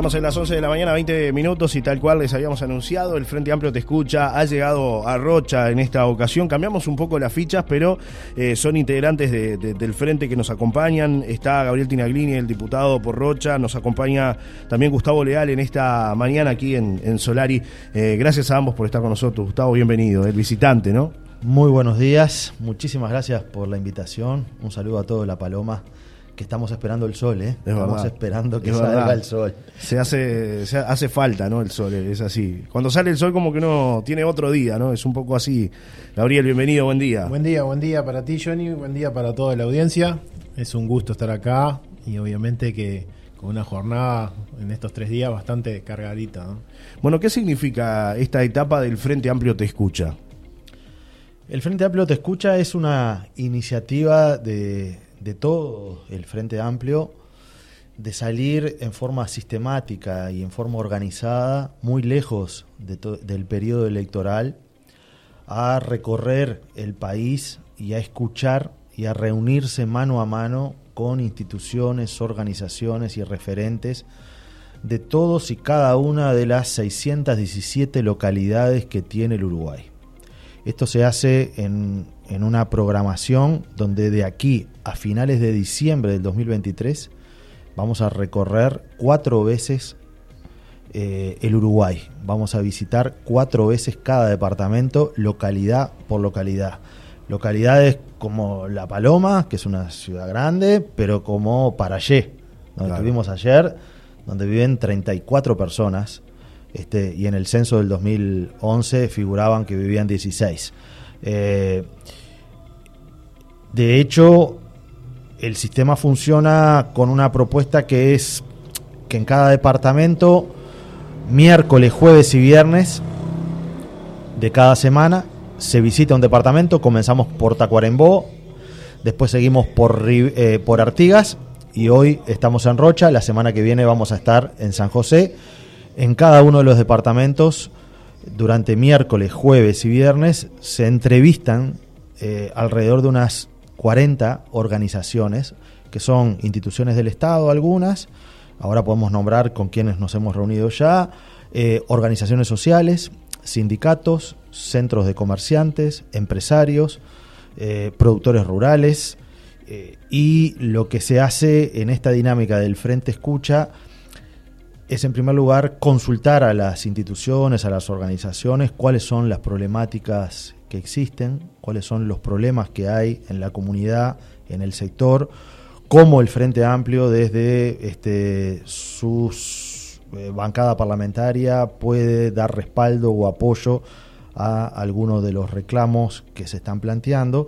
Estamos en las 11 de la mañana, 20 minutos y tal cual les habíamos anunciado, el Frente Amplio te escucha, ha llegado a Rocha en esta ocasión, cambiamos un poco las fichas, pero eh, son integrantes del Frente que nos acompañan, está Gabriel Tinaglini, el diputado por Rocha, nos acompaña también Gustavo Leal en esta mañana aquí en, Solari. Eh, gracias a ambos por estar con nosotros, Gustavo, bienvenido, el visitante, ¿no? Muy buenos días, muchísimas gracias por la invitación, un saludo a todos La Paloma que estamos esperando el sol, ¿eh? estamos esperando que salga el sol. Se hace, se hace falta, ¿no? El sol, es así. Cuando sale el sol como que no tiene otro día, ¿no? Es un poco así. Gabriel, bienvenido, buen día. Buen día, buen día para ti, Johnny, buen día para toda la audiencia. Es un gusto estar acá y obviamente que con una jornada en estos tres días bastante cargadita. Bueno, ¿qué significa esta etapa del Frente Amplio Te Escucha? El Frente Amplio Te Escucha es una iniciativa de de todo el Frente Amplio de salir en forma sistemática y en forma organizada, muy lejos del periodo electoral, a recorrer el país y a escuchar y a reunirse mano a mano con instituciones, organizaciones y referentes de todos y cada una de las 617 localidades que tiene el Uruguay. Esto se hace en, una programación donde de aquí a finales de diciembre del 2023 vamos a recorrer cuatro veces eh, el Uruguay. Vamos a visitar cuatro veces cada departamento, localidad por localidad. Localidades como La Paloma, que es una ciudad grande, pero como Parayé, donde estuvimos ayer, donde viven 34 personas este, y en el censo del 2011 figuraban que vivían 16. Eh, de hecho, el sistema funciona con una propuesta que es que en cada departamento, miércoles, jueves y viernes de cada semana, se visita un departamento, comenzamos por Tacuarembó, después seguimos por, eh, por Artigas y hoy estamos en Rocha, la semana que viene vamos a estar en San José en cada uno de los departamentos, durante miércoles, jueves y viernes, se entrevistan eh, alrededor de unas 40 organizaciones, que son instituciones del Estado algunas, ahora podemos nombrar con quienes nos hemos reunido ya, eh, organizaciones sociales, sindicatos, centros de comerciantes, empresarios, eh, productores rurales, y lo que se hace en esta dinámica del Frente Escucha es en primer lugar consultar a las instituciones, a las organizaciones, cuáles son las problemáticas que existen, cuáles son los problemas que hay en la comunidad, en el sector, cómo el Frente Amplio desde este, su eh, bancada parlamentaria puede dar respaldo o apoyo a algunos de los reclamos que se están planteando.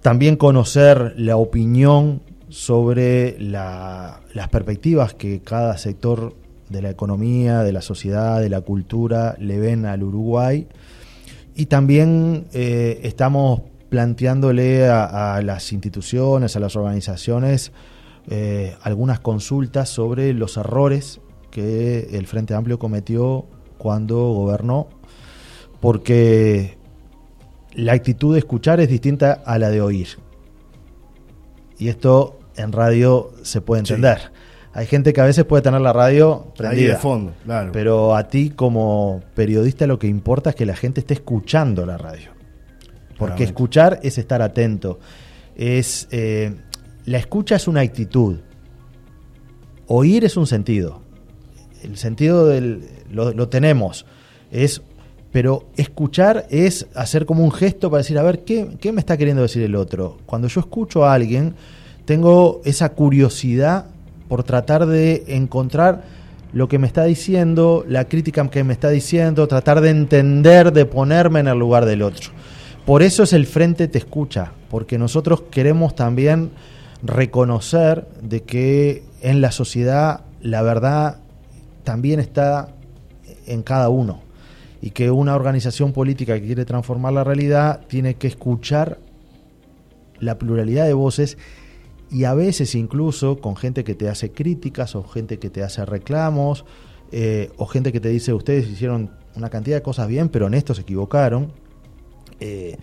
También conocer la opinión sobre las perspectivas que cada sector de la economía, de la sociedad, de la cultura le ven al Uruguay. Y también eh, estamos planteándole a, las instituciones, a las organizaciones, eh, algunas consultas sobre los errores que el Frente Amplio cometió cuando gobernó, porque la actitud de escuchar es distinta a la de oír. Y esto en radio se puede entender. Hay gente que a veces puede tener la radio prendida. de fondo, claro. Pero a ti como periodista lo que importa es que la gente esté escuchando la radio. Porque escuchar es estar atento. Es eh, la escucha es una actitud. Oír es un sentido. El sentido del, lo, tenemos. Es pero escuchar es hacer como un gesto para decir, a ver, ¿qué, ¿qué, me está queriendo decir el otro? Cuando yo escucho a alguien, tengo esa curiosidad por tratar de encontrar lo que me está diciendo, la crítica que me está diciendo, tratar de entender, de ponerme en el lugar del otro. Por eso es el frente te escucha, porque nosotros queremos también reconocer de que en la sociedad la verdad también está en cada uno y que una organización política que quiere transformar la realidad tiene que escuchar la pluralidad de voces y a veces incluso con gente que te hace críticas o gente que te hace reclamos eh, o gente que te dice ustedes hicieron una cantidad de cosas bien pero en esto se equivocaron, eh,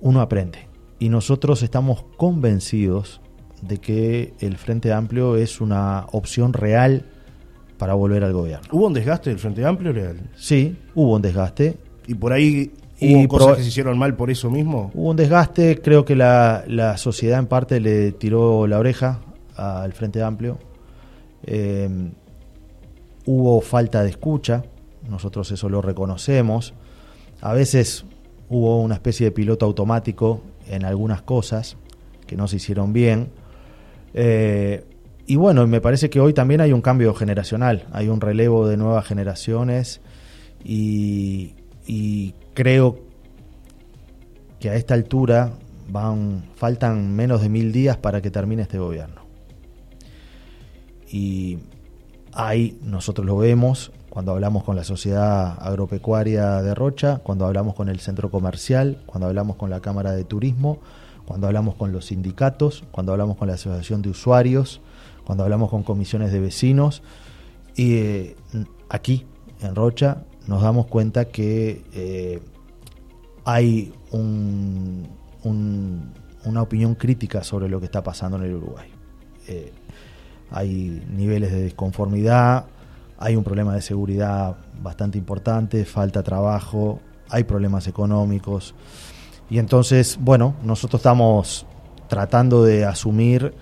uno aprende. Y nosotros estamos convencidos de que el Frente Amplio es una opción real para volver al gobierno. ¿Hubo un desgaste del Frente Amplio, Leal? Sí, hubo un desgaste. ¿Y por ahí Y cosas que se hicieron mal por eso mismo? Hubo un desgaste, creo que la, la sociedad en parte le tiró la oreja al Frente Amplio. Eh, hubo falta de escucha, nosotros eso lo reconocemos. A veces hubo una especie de piloto automático en algunas cosas que no se hicieron bien. Eh, y bueno, me parece que hoy también hay un cambio generacional, hay un relevo de nuevas generaciones y, y creo que a esta altura van faltan menos de mil días para que termine este gobierno. Y ahí nosotros lo vemos cuando hablamos con la sociedad agropecuaria de Rocha, cuando hablamos con el centro comercial, cuando hablamos con la Cámara de Turismo, cuando hablamos con los sindicatos, cuando hablamos con la Asociación de Usuarios, cuando hablamos con comisiones de vecinos. Y eh, aquí, en Rocha, nos damos cuenta que eh, hay un- un- una opinión crítica sobre lo que está pasando en el Uruguay. Eh, hay niveles de desconformidad, hay un problema de seguridad bastante importante, falta trabajo, hay problemas económicos. Y entonces, bueno, nosotros estamos tratando de asumir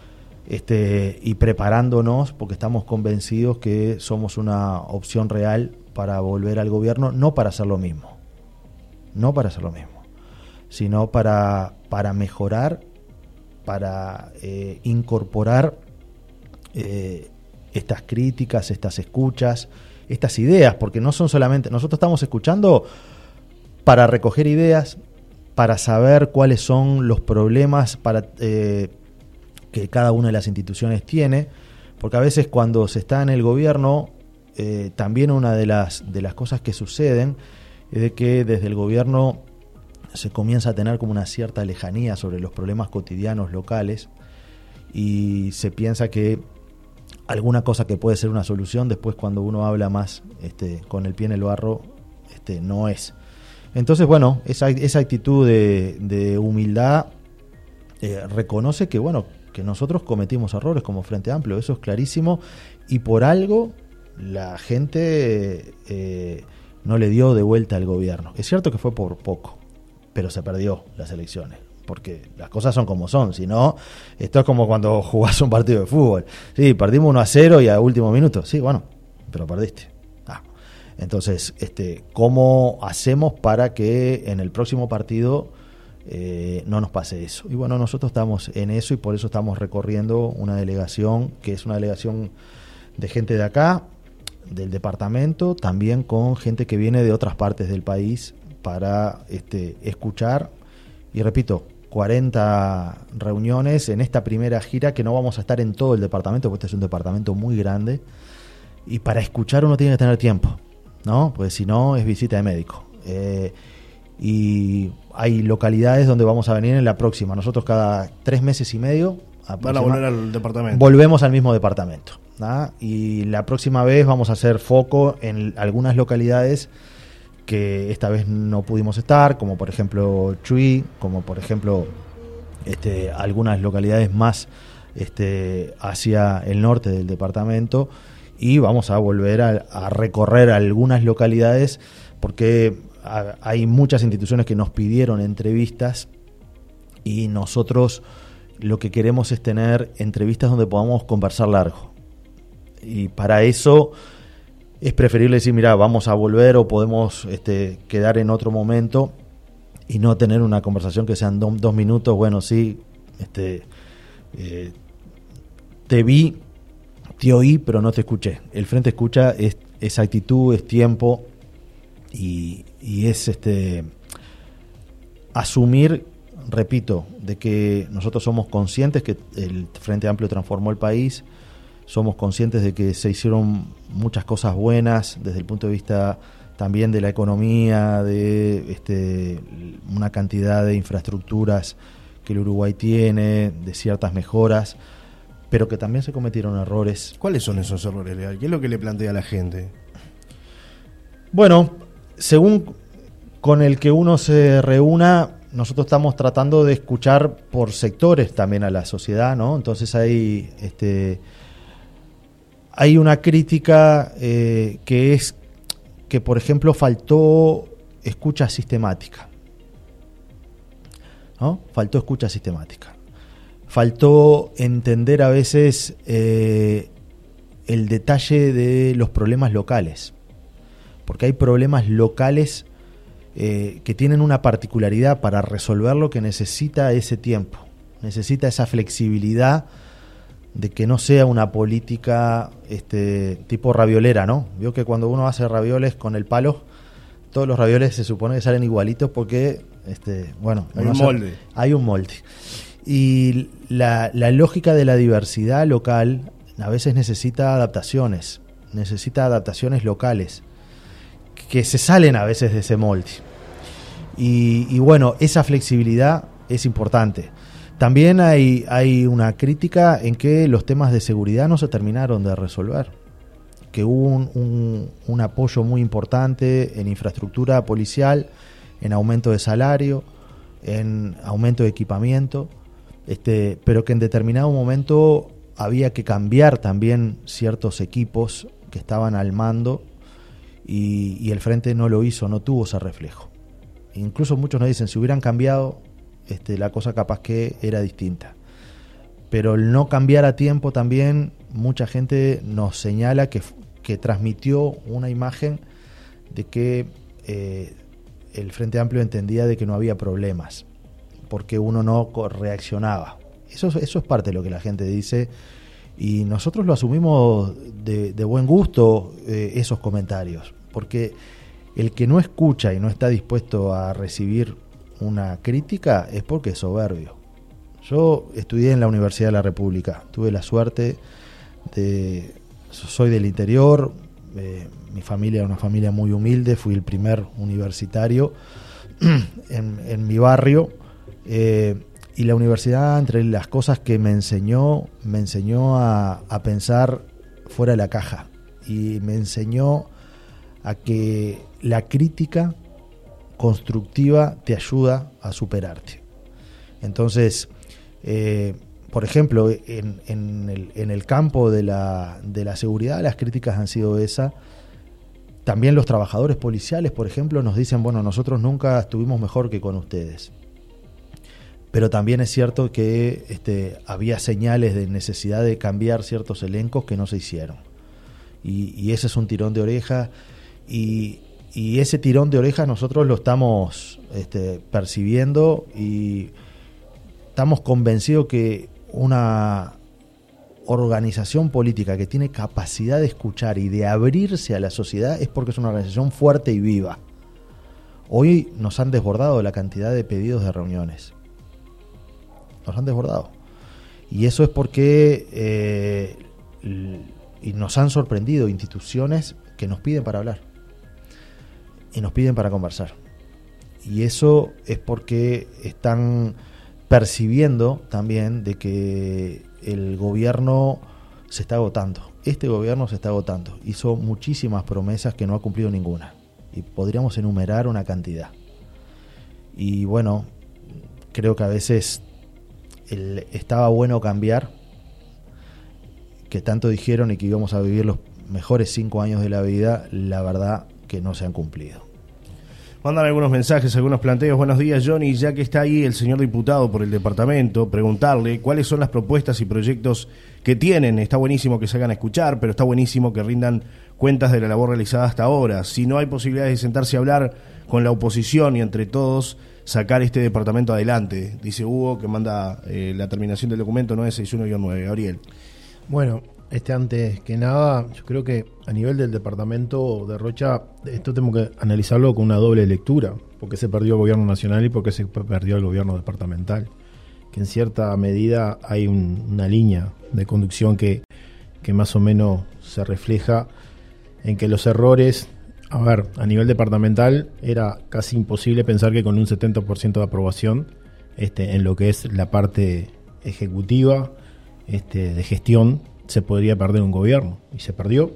este, y preparándonos porque estamos convencidos que somos una opción real para volver al gobierno, no para hacer lo mismo, no para hacer lo mismo, sino para, para mejorar, para eh, incorporar eh, estas críticas, estas escuchas, estas ideas, porque no son solamente, nosotros estamos escuchando para recoger ideas, para saber cuáles son los problemas eh, que cada una de las instituciones tiene, porque a veces cuando se está en el gobierno, eh, también una de las, de las cosas que suceden es de que desde el gobierno se comienza a tener como una cierta lejanía sobre los problemas cotidianos locales y se piensa que alguna cosa que puede ser una solución, después cuando uno habla más este, con el pie en el barro, este, no es. Entonces, bueno, esa, esa actitud de, humildad eh, reconoce que, bueno, que nosotros cometimos errores como Frente Amplio, eso es clarísimo, y por algo la gente eh, no le dio de vuelta al gobierno. Es cierto que fue por poco, pero se perdió las elecciones. Porque las cosas son como son, si no, esto es como cuando jugás un partido de fútbol. Sí, perdimos 1 a 0 y a último minuto. Sí, bueno, pero perdiste. Ah. Entonces, este, ¿cómo hacemos para que en el próximo partido eh, no nos pase eso? Y bueno, nosotros estamos en eso y por eso estamos recorriendo una delegación que es una delegación de gente de acá, del departamento, también con gente que viene de otras partes del país para este, escuchar. Y repito, 40 reuniones en esta primera gira que no vamos a estar en todo el departamento, porque este es un departamento muy grande. Y para escuchar uno tiene que tener tiempo, ¿no? Porque si no es visita de médico. Eh, y hay localidades donde vamos a venir en la próxima. Nosotros cada tres meses y medio Van a volver al departamento. volvemos al mismo departamento. Y la próxima vez vamos a hacer foco en algunas localidades que esta vez no pudimos estar, como por ejemplo Chuy, como por ejemplo este, algunas localidades más este, hacia el norte del departamento y vamos a volver a, recorrer algunas localidades porque hay muchas instituciones que nos pidieron entrevistas y nosotros lo que queremos es tener entrevistas donde podamos conversar largo. Y para eso es preferible decir, mira, vamos a volver o podemos este, quedar en otro momento y no tener una conversación que sean do- dos minutos, bueno, sí, este, eh, te vi, te oí, pero no te escuché. El frente escucha es, es actitud, es tiempo y, y es este asumir, repito, de que nosotros somos conscientes que el Frente Amplio transformó el país, somos conscientes de que se hicieron muchas cosas buenas desde el punto de vista también de la economía, de este, una cantidad de infraestructuras que el Uruguay tiene, de ciertas mejoras, pero que también se cometieron errores ¿Cuáles son esos errores, Leal? ¿Qué es lo que le plantea a la gente? Bueno, según con el que uno se reúna, nosotros estamos tratando de escuchar por sectores también a la sociedad, ¿no? Entonces hay este hay una crítica eh, que es que, por ejemplo, faltó escucha sistemática. ¿no? Faltó escucha sistemática. Faltó entender a veces eh, el detalle de los problemas locales. Porque hay problemas locales eh, que tienen una particularidad para resolverlo que necesita ese tiempo, necesita esa flexibilidad de que no sea una política este tipo raviolera, ¿no? Vio que cuando uno hace ravioles con el palo, todos los ravioles se supone que salen igualitos porque, este, bueno, hay un molde. Hay un molde. Y la, la lógica de la diversidad local a veces necesita adaptaciones, necesita adaptaciones locales que se salen a veces de ese molde. Y, y bueno, esa flexibilidad es importante. También hay, hay una crítica en que los temas de seguridad no se terminaron de resolver, que hubo un, apoyo muy importante en infraestructura policial, en aumento de salario, en aumento de equipamiento, este, pero que en determinado momento había que cambiar también ciertos equipos que estaban al mando y, y, el frente no lo hizo, no tuvo ese reflejo. Incluso muchos nos dicen, si hubieran cambiado, este, la cosa capaz que era distinta. Pero el no cambiar a tiempo también, mucha gente nos señala que, que transmitió una imagen de que eh, el Frente Amplio entendía de que no había problemas, porque uno no reaccionaba. Eso, eso es parte de lo que la gente dice y nosotros lo asumimos de, buen gusto eh, esos comentarios, porque el que no escucha y no está dispuesto a recibir una crítica es porque es soberbio. Yo estudié en la Universidad de la República, tuve la suerte de... Soy del interior, eh, mi familia era una familia muy humilde, fui el primer universitario en, mi barrio. Eh, y la universidad, entre las cosas que me enseñó, me enseñó a pensar fuera de la caja. Y me enseñó a que la crítica constructiva te ayuda a superarte. Entonces, eh, por ejemplo, en, el, campo de la, seguridad, las críticas han sido esa. También los trabajadores policiales, por ejemplo, nos dicen, bueno, nosotros nunca estuvimos mejor que con ustedes. Pero también es cierto que este, había señales de necesidad de cambiar ciertos elencos que no se hicieron. Y, y ese es un tirón de oreja. Y, y ese tirón de orejas nosotros lo estamos este, percibiendo y estamos convencidos que una organización política que tiene capacidad de escuchar y de abrirse a la sociedad es porque es una organización fuerte y viva. Hoy nos han desbordado la cantidad de pedidos de reuniones. Nos han desbordado. Y eso es porque eh, y nos han sorprendido instituciones que nos piden para hablar y nos piden para conversar. Y eso es porque están percibiendo también de que el gobierno se está agotando. Este gobierno se está agotando. Hizo muchísimas promesas que no ha cumplido ninguna. Y podríamos enumerar una cantidad. Y bueno, creo que a veces estaba bueno cambiar, que tanto dijeron y que íbamos a vivir los mejores cinco años de la vida, la verdad que no se han cumplido. Mandan algunos mensajes, algunos planteos. Buenos días, Johnny. Ya que está ahí el señor diputado por el departamento, preguntarle cuáles son las propuestas y proyectos que tienen. Está buenísimo que se hagan escuchar, pero está buenísimo que rindan cuentas de la labor realizada hasta ahora. Si no hay posibilidades de sentarse a hablar con la oposición y entre todos sacar este departamento adelante, dice Hugo, que manda eh, la terminación del documento 961-9. Gabriel. Bueno, este, antes que nada, yo creo que a nivel del departamento de Rocha, esto tenemos que analizarlo con una doble lectura, porque se perdió el gobierno nacional y porque se perdió el gobierno departamental. Que en cierta medida hay un, una línea de conducción que, que más o menos se refleja en que los errores, a ver, a nivel departamental era casi imposible pensar que con un 70% de aprobación este, en lo que es la parte ejecutiva, este, de gestión, se podría perder un gobierno y se perdió.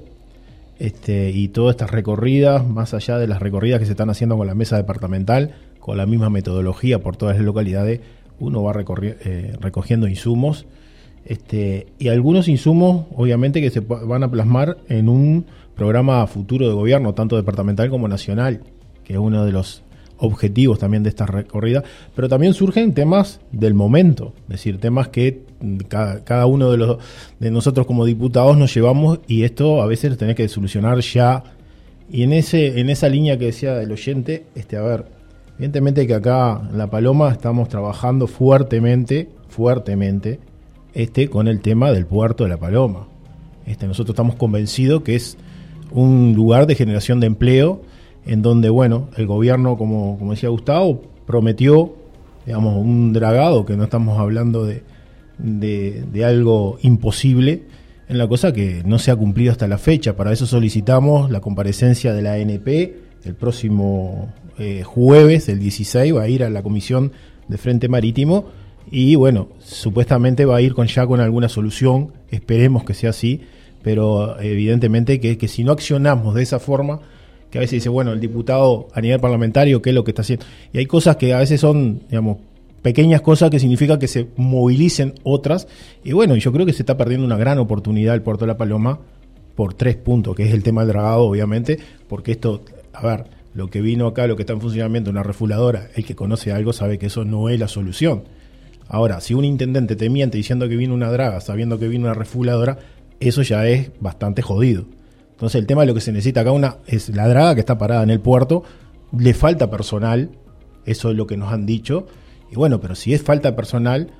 Este, y todas estas recorridas, más allá de las recorridas que se están haciendo con la mesa departamental, con la misma metodología por todas las localidades, uno va eh, recogiendo insumos Este, y algunos insumos, obviamente, que se van a plasmar en un programa futuro de gobierno, tanto departamental como nacional, que es uno de los objetivos también de esta recorrida, pero también surgen temas del momento, es decir, temas que cada, uno de, los, de nosotros como diputados nos llevamos y esto a veces lo tenés que solucionar ya. Y en, ese, en esa línea que decía el oyente, este, a ver, evidentemente que acá en La Paloma estamos trabajando fuertemente, fuertemente, este, con el tema del puerto de La Paloma. Este, nosotros estamos convencidos que es un lugar de generación de empleo en donde, bueno, el gobierno, como, como decía Gustavo, prometió, digamos, un dragado, que no estamos hablando de, de, algo imposible, en la cosa que no se ha cumplido hasta la fecha. Para eso solicitamos la comparecencia de la ANP el próximo eh, jueves, el 16, va a ir a la Comisión de Frente Marítimo y bueno, supuestamente va a ir con ya con alguna solución, esperemos que sea así, pero evidentemente que, que si no accionamos de esa forma, que a veces dice, bueno, el diputado a nivel parlamentario, ¿qué es lo que está haciendo? Y hay cosas que a veces son, digamos, pequeñas cosas que significa que se movilicen otras. Y bueno, yo creo que se está perdiendo una gran oportunidad el Puerto de la Paloma por tres puntos, que es el tema del dragado, obviamente, porque esto, a ver, lo que vino acá, lo que está en funcionamiento, una refuladora, el que conoce algo sabe que eso no es la solución. Ahora, si un intendente te miente diciendo que vino una draga, sabiendo que vino una refuladora, eso ya es bastante jodido. Entonces el tema de lo que se necesita acá una es la draga que está parada en el puerto, le falta personal, eso es lo que nos han dicho, y bueno, pero si es falta personal,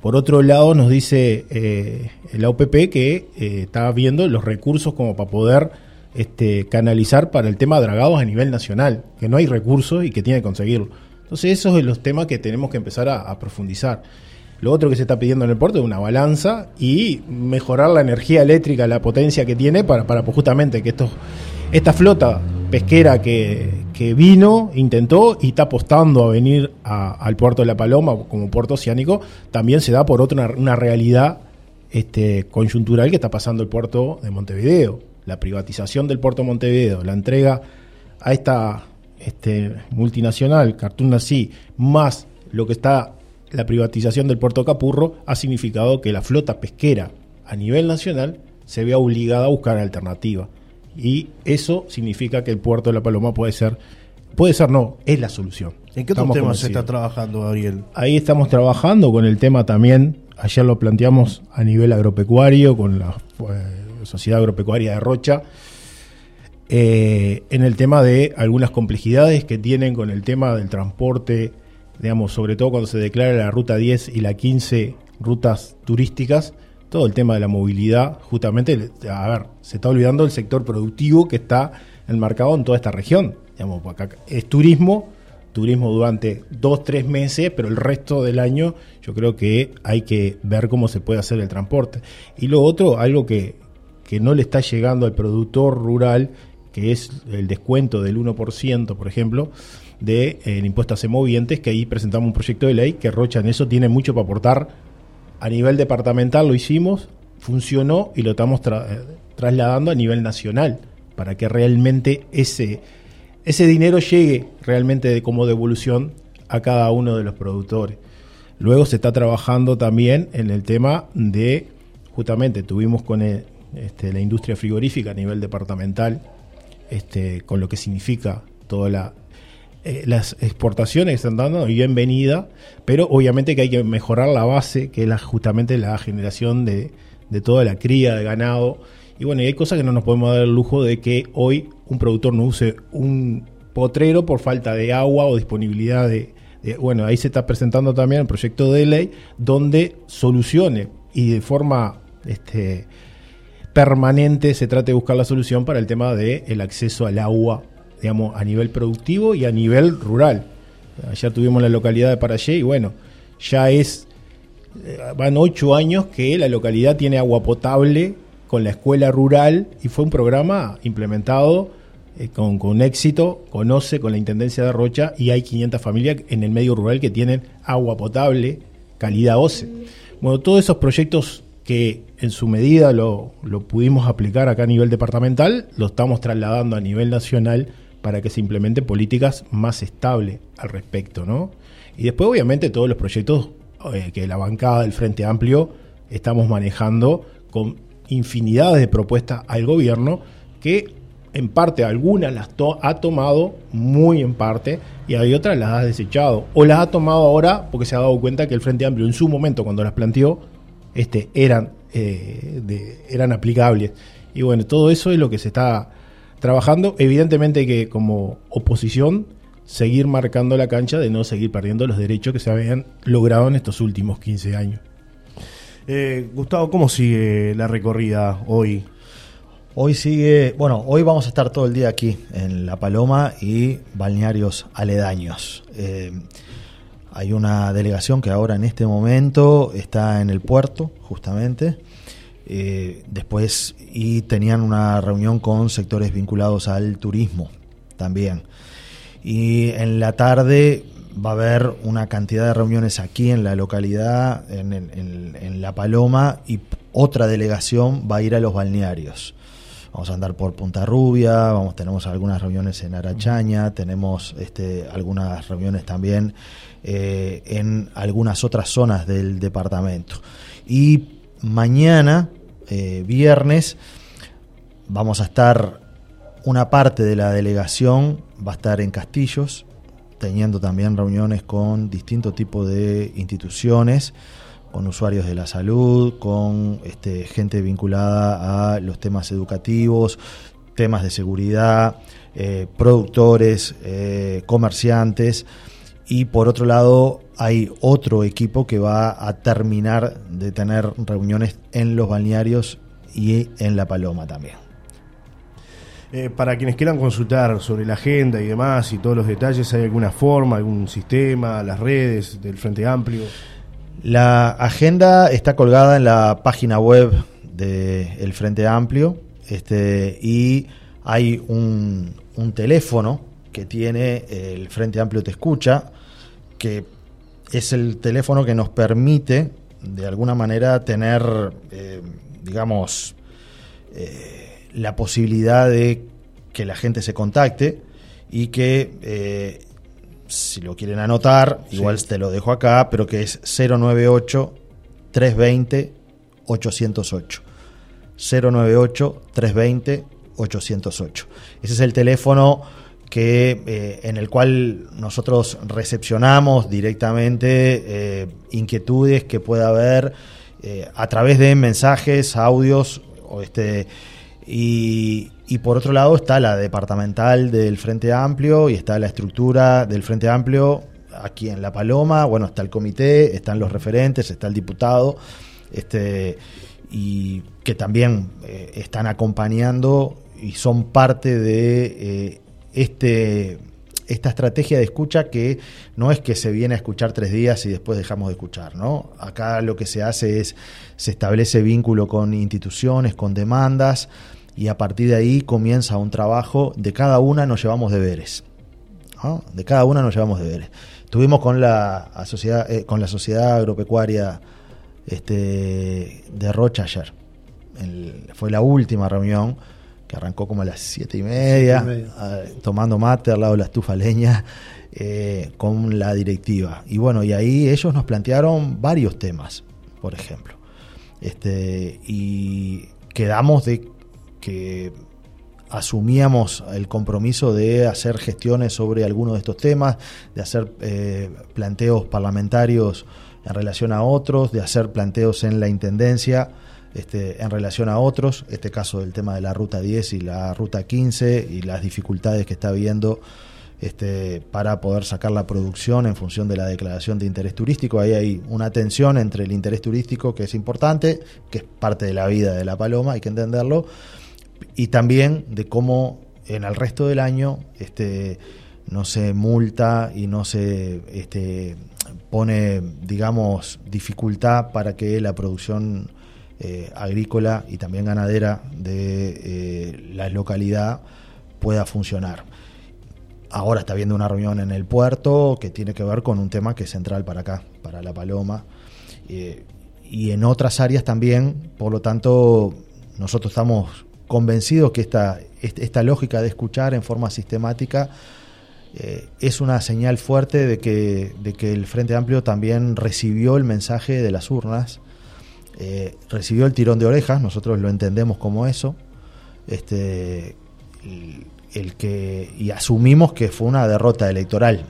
por otro lado nos dice eh, la OPP que eh, está viendo los recursos como para poder este, canalizar para el tema dragados a nivel nacional, que no hay recursos y que tiene que conseguirlo. Entonces esos son los temas que tenemos que empezar a profundizar. Lo otro que se está pidiendo en el puerto es una balanza y mejorar la energía eléctrica, la potencia que tiene para, pues, justamente que estos, esta flota pesquera que, vino, intentó y está apostando a venir al puerto de La Paloma como puerto oceánico, también se da por otra una, realidad este, coyuntural que está pasando el puerto de Montevideo. La privatización del puerto de Montevideo, la entrega a esta este, multinacional, Cartoon Nací, más lo que está la privatización del puerto Capurro ha significado que la flota pesquera a nivel nacional se vea obligada a buscar alternativa. Y eso significa que el puerto de La Paloma puede ser, puede ser no, es la solución. ¿En qué otros temas se está trabajando, Gabriel? Ahí estamos trabajando con el tema también, ayer lo planteamos a nivel agropecuario, con la eh, Sociedad Agropecuaria de Rocha, eh, en el tema de algunas complejidades que tienen con el tema del transporte digamos, sobre todo cuando se declara la ruta 10 y la 15 rutas turísticas, todo el tema de la movilidad, justamente, a ver, se está olvidando el sector productivo que está enmarcado en toda esta región. Digamos, es turismo, turismo durante dos, tres meses, pero el resto del año yo creo que hay que ver cómo se puede hacer el transporte. Y lo otro, algo que, que no le está llegando al productor rural, que es el descuento del 1%, por ejemplo, de, eh, impuesto a semovientes, que ahí presentamos un proyecto de ley que Rocha en eso tiene mucho para aportar. A nivel departamental lo hicimos, funcionó y lo estamos eh, trasladando a nivel nacional para que realmente ese, ese dinero llegue realmente de, como devolución a cada uno de los productores. Luego se está trabajando también en el tema de, justamente tuvimos con este, la industria frigorífica a nivel departamental, este, con lo que significa toda la, eh, las exportaciones están dando bienvenida, pero obviamente que hay que mejorar la base, que es justamente la generación de, toda la cría de ganado. Y bueno, y hay cosas que no nos podemos dar el lujo de que hoy un productor no use un potrero por falta de agua o disponibilidad de, bueno, ahí se está presentando también el proyecto de ley donde solucione y de forma este, permanente se trate de buscar la solución para el tema del el acceso al agua digamos, a nivel productivo y a nivel rural. Ayer tuvimos la localidad de Parayé y bueno, ya es, eh, van ocho años que la localidad tiene agua potable con la escuela rural y fue un programa implementado eh, con, con, éxito, conoce con la Intendencia de Rocha y hay 500 familias en el medio rural que tienen agua potable, calidad OCE. Bueno, todos esos proyectos que en su medida lo, lo pudimos aplicar acá a nivel departamental, lo estamos trasladando a nivel nacional para que se implementen políticas más estables al respecto, ¿no? Y después, obviamente, todos los proyectos eh, que la bancada del Frente Amplio estamos manejando con infinidades de propuestas al gobierno que en parte algunas las ha tomado muy en parte y hay otras las ha desechado o las ha tomado ahora porque se ha dado cuenta que el Frente Amplio en su momento cuando las planteó este, eran, eh, eran aplicables. Y bueno, todo eso es lo que se está trabajando. Evidentemente que como oposición seguir marcando la cancha de no seguir perdiendo los derechos que se habían logrado en estos últimos 15 años. Eh, Gustavo, ¿cómo sigue la recorrida hoy? Hoy sigue, bueno, hoy vamos a estar todo el día aquí en La Paloma y balnearios aledaños. Eh, hay una delegación que ahora en este momento está en el puerto, justamente. Eh, después, y tenían una reunión con sectores vinculados al turismo también. Y en la tarde va a haber una cantidad de reuniones aquí en la localidad, en, La Paloma, y otra delegación va a ir a los balnearios. Vamos a andar por Punta Rubia, vamos, tenemos algunas reuniones en Arachaña, tenemos este, algunas reuniones también eh, en algunas otras zonas del departamento. Y mañana, eh, viernes, vamos a estar, una parte de la delegación va a estar en Castillos, teniendo también reuniones con distintos tipos de instituciones, con usuarios de la salud, con este, gente vinculada a los temas educativos, temas de seguridad, eh, productores, eh, comerciantes. Y por otro lado, hay otro equipo que va a terminar de tener reuniones en los balnearios y en La Paloma también. Eh, para quienes quieran consultar sobre la agenda y demás y todos los detalles, ¿hay alguna forma, algún sistema, las redes del Frente Amplio? La agenda está colgada en la página web del Frente Amplio este, y hay un, teléfono que tiene el Frente Amplio Te Escucha, que es el teléfono que nos permite de alguna manera tener, eh, digamos, eh, la posibilidad de que la gente se contacte y que eh, si lo quieren anotar, igual te lo dejo acá, pero que es 098 320 808. 098 320 808. Ese es el teléfono que eh, en el cual nosotros recepcionamos directamente eh, inquietudes que pueda haber a través de mensajes, audios este y, por otro lado está la departamental del Frente Amplio y está la estructura del Frente Amplio aquí en La Paloma. Bueno, está el comité, están los referentes, está el diputado, este, y que también eh, están acompañando y son parte de eh, este esta estrategia de escucha que no es que se viene a escuchar tres días y después dejamos de escuchar, ¿no? Acá lo que se hace es, se establece vínculo con instituciones, con demandas, y a partir de ahí comienza un trabajo, de cada una nos llevamos deberes. De cada una nos llevamos deberes. Estuvimos con la, sociedad, eh, con la sociedad agropecuaria este, de Rocha ayer. fue la última reunión que arrancó como a las siete y media, ah, tomando mate al lado de la estufa leña eh, con la directiva. Y bueno, y ahí ellos nos plantearon varios temas, por ejemplo. Este, y quedamos de que asumíamos el compromiso de hacer gestiones sobre algunos de estos temas, de hacer eh, planteos parlamentarios en relación a otros, de hacer planteos en la Intendencia este, en relación a otros, este caso del tema de la Ruta 10 y la Ruta 15 y las dificultades que está habiendo este, para poder sacar la producción en función de la declaración de interés turístico. Ahí hay una tensión entre el interés turístico, que es importante, que es parte de la vida de la paloma, hay que entenderlo, y también de cómo en el resto del año este, no se multa y no se este, pone, digamos, dificultad para que la producción eh, agrícola y también ganadera de eh, la localidad pueda funcionar. Ahora está habiendo una reunión en el puerto que tiene que ver con un tema que es central para acá, para La Paloma, eh, y en otras áreas también, por lo tanto, nosotros estamos convencidos que esta, esta lógica de escuchar en forma sistemática es una señal fuerte de que, de que el Frente Amplio también recibió el mensaje de las urnas eh, recibió el tirón de orejas, nosotros lo entendemos como eso, este, el, que, y asumimos que fue una derrota electoral,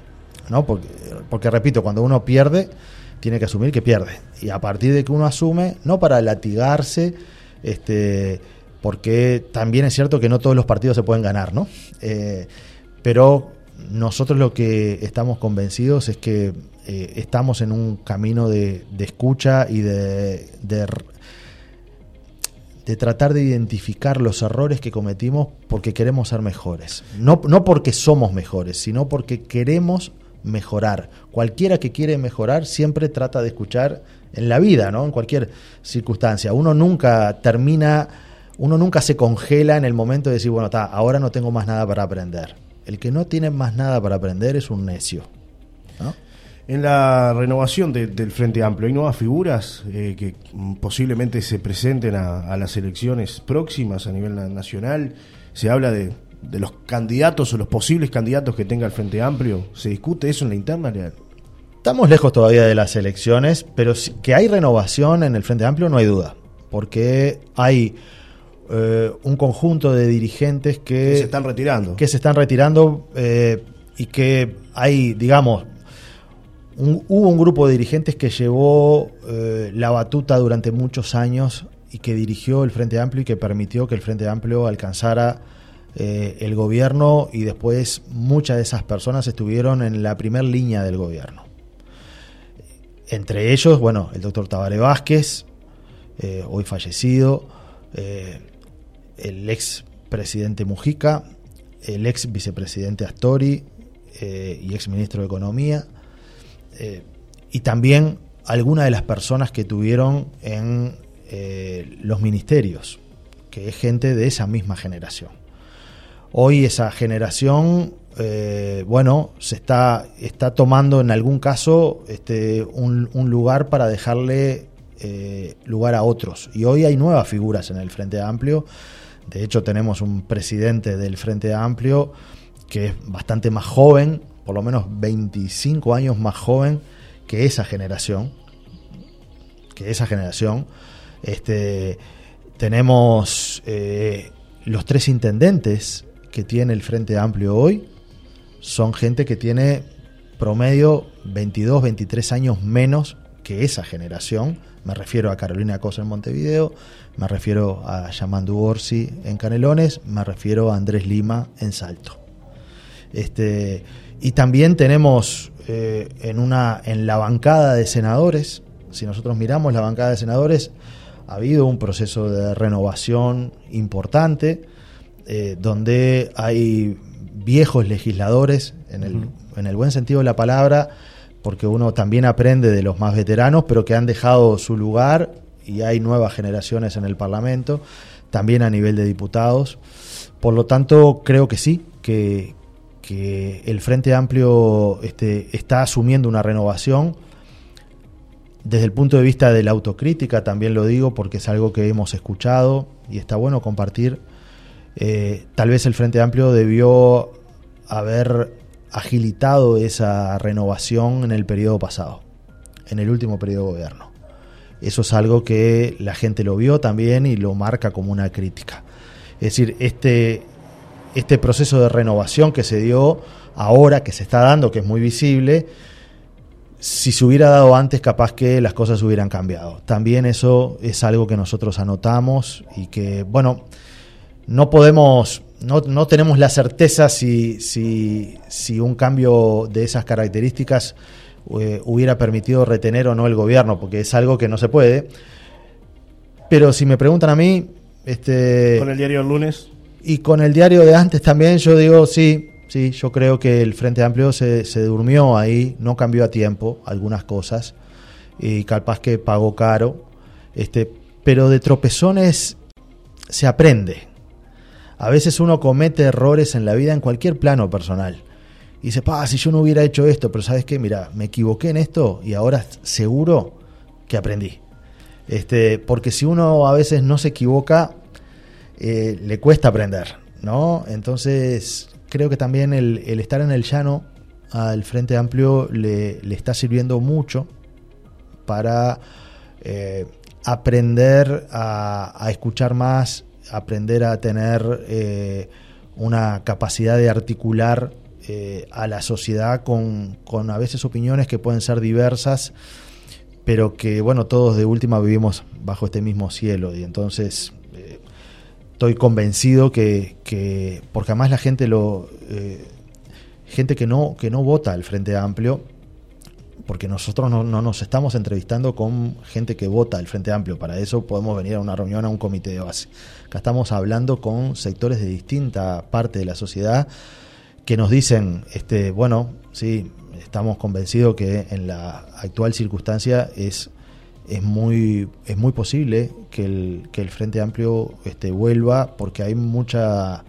¿no? Porque, porque repito, cuando uno pierde, tiene que asumir que pierde. Y a partir de que uno asume, no para latigarse, este, porque también es cierto que no todos los partidos se pueden ganar, ¿no? Eh, pero nosotros lo que estamos convencidos es que eh, estamos en un camino de, escucha y de, de, tratar de identificar los errores que cometimos porque queremos ser mejores. No, no porque somos mejores, sino porque queremos mejorar. Cualquiera que quiere mejorar siempre trata de escuchar en la vida, ¿no? En cualquier circunstancia. Uno nunca termina, uno nunca se congela en el momento de decir, bueno, está, ahora no tengo más nada para aprender. El que no tiene más nada para aprender es un necio. En la renovación del Frente Amplio, ¿hay nuevas figuras eh, que posiblemente se presenten a, las elecciones próximas a nivel nacional? Se habla de, los candidatos o los posibles candidatos que tenga el Frente Amplio. ¿Se discute eso en la interna? Estamos lejos todavía de las elecciones, pero que hay renovación en el Frente Amplio no hay duda, porque hay eh, un conjunto de dirigentes que, se están retirando. Que se están retirando eh, y que hay, digamos, hubo un grupo de dirigentes que llevó eh, la batuta durante muchos años y que dirigió el Frente Amplio y que permitió que el Frente Amplio alcanzara el gobierno y después muchas de esas personas estuvieron en la primera línea del gobierno. Entre ellos, bueno, el doctor Tabaré Vázquez, hoy fallecido, el ex presidente Mujica, el ex vicepresidente Astori eh, y ex ministro de Economía, eh, y también algunas de las personas que tuvieron en eh, los ministerios, que es gente de esa misma generación. Hoy esa generación, bueno, se está, está tomando en algún caso este, un, un lugar para dejarle lugar a otros. Y hoy hay nuevas figuras en el Frente Amplio de hecho, tenemos un presidente del Frente Amplio que es bastante más joven, por lo menos 25 años más joven que esa generación. Que esa generación. Este, tenemos eh, los tres intendentes que tiene el Frente Amplio hoy. Son gente que tiene promedio 22, 23 años menos que esa generación. Me refiero a Carolina Cosa en Montevideo, me refiero a Yamandu Orsi en Canelones, me refiero a Andrés Lima en Salto. Este, y también tenemos eh, en, una, en la bancada de senadores, si nosotros miramos la bancada de senadores, ha habido un proceso de renovación importante, eh, donde hay viejos legisladores, en el, en el buen sentido de la palabra, porque uno también aprende de los más veteranos, pero que han dejado su lugar y hay nuevas generaciones en el Parlamento, también a nivel de diputados. Por lo tanto, creo que sí, que, el Frente Amplio este, está asumiendo una renovación. Desde el punto de vista de la autocrítica, también lo digo porque es algo que hemos escuchado y está bueno compartir. Eh, tal vez el Frente Amplio debió haber agilitado esa renovación en el periodo pasado, en el último periodo de gobierno. Eso es algo que la gente lo vio también y lo marca como una crítica. Es decir, este, este proceso de renovación que se dio ahora, que se está dando, que es muy visible, si se hubiera dado antes, capaz que las cosas hubieran cambiado. También eso es algo que nosotros anotamos y que, bueno, no podemos no, no tenemos la certeza si, si, si, un cambio de esas características eh, hubiera permitido retener o no el gobierno, porque es algo que no se puede. Pero si me preguntan a mí... Este, ¿Con el diario del lunes? Y con el diario de antes también, yo digo, sí, sí, yo creo que el Frente Amplio se, se durmió ahí, no cambió a tiempo algunas cosas, y capaz que pagó caro, este, pero de tropezones se aprende a veces uno comete errores en la vida en cualquier plano personal. Y dice, pa, si yo no hubiera hecho esto, pero ¿sabes qué? Mira, me equivoqué en esto y ahora seguro que aprendí. Este, porque si uno a veces no se equivoca, eh, le cuesta aprender, ¿no? Entonces, creo que también el, estar en el llano al Frente Amplio le, está sirviendo mucho para eh, aprender a, escuchar más, aprender a tener eh, una capacidad de articular eh, a la sociedad con, con, a veces opiniones que pueden ser diversas, pero que bueno, todos de última vivimos bajo este mismo cielo. Y entonces eh, estoy convencido que, que, porque además la gente lo... gente que no, que no vota al Frente Amplio, porque nosotros no, nos estamos entrevistando con gente que vota el Frente Amplio, para eso podemos venir a una reunión, a un comité de base. Acá estamos hablando con sectores de distinta parte de la sociedad que nos dicen, este, bueno, sí, estamos convencidos que en la actual circunstancia es, es, muy, es muy posible que el, que el Frente Amplio este, vuelva porque hay mucha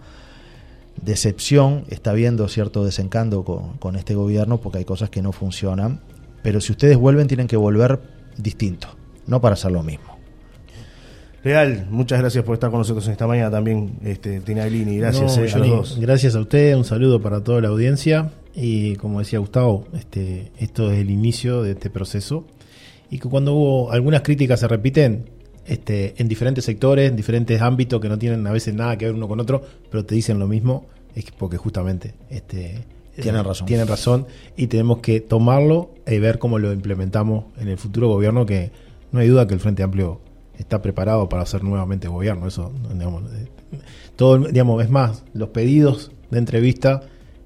decepción, está habiendo cierto desencanto con, con, este gobierno porque hay cosas que no funcionan pero si ustedes vuelven, tienen que volver distinto, no para hacer lo mismo. Real, muchas gracias por estar con nosotros en esta mañana también, este, Tina Glini. Gracias eh, a los dos. Gracias a usted, un saludo para toda la audiencia. Y como decía Gustavo, este, esto es el inicio de este proceso. Y que cuando hubo algunas críticas se repiten este, en diferentes sectores, en diferentes ámbitos que no tienen a veces nada que ver uno con otro, pero te dicen lo mismo, es porque justamente este, tienen razón. Tienen razón y tenemos que tomarlo y ver cómo lo implementamos en el futuro gobierno, que no hay duda que el Frente Amplio está preparado para hacer nuevamente gobierno. Eso, digamos, eh, todo, digamos, es más, los pedidos de entrevista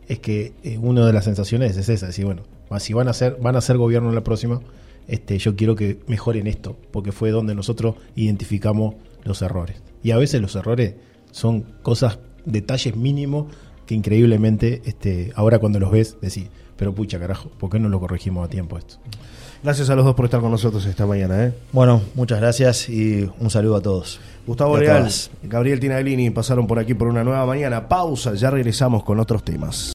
es que eh, una de las sensaciones es esa, decir, bueno, si van a ser, van a ser gobierno en la próxima, este, yo quiero que mejoren esto, porque fue donde nosotros identificamos los errores. Y a veces los errores son cosas, detalles mínimos que increíblemente este, ahora cuando los ves decís, pero pucha carajo, ¿por qué no lo corregimos a tiempo esto? Gracias a los dos por estar con nosotros esta mañana. ¿eh? Bueno, muchas gracias y un saludo a todos. Gustavo Leal, Gabriel Tinaglini pasaron por aquí por una nueva mañana. Pausa, ya regresamos con otros temas.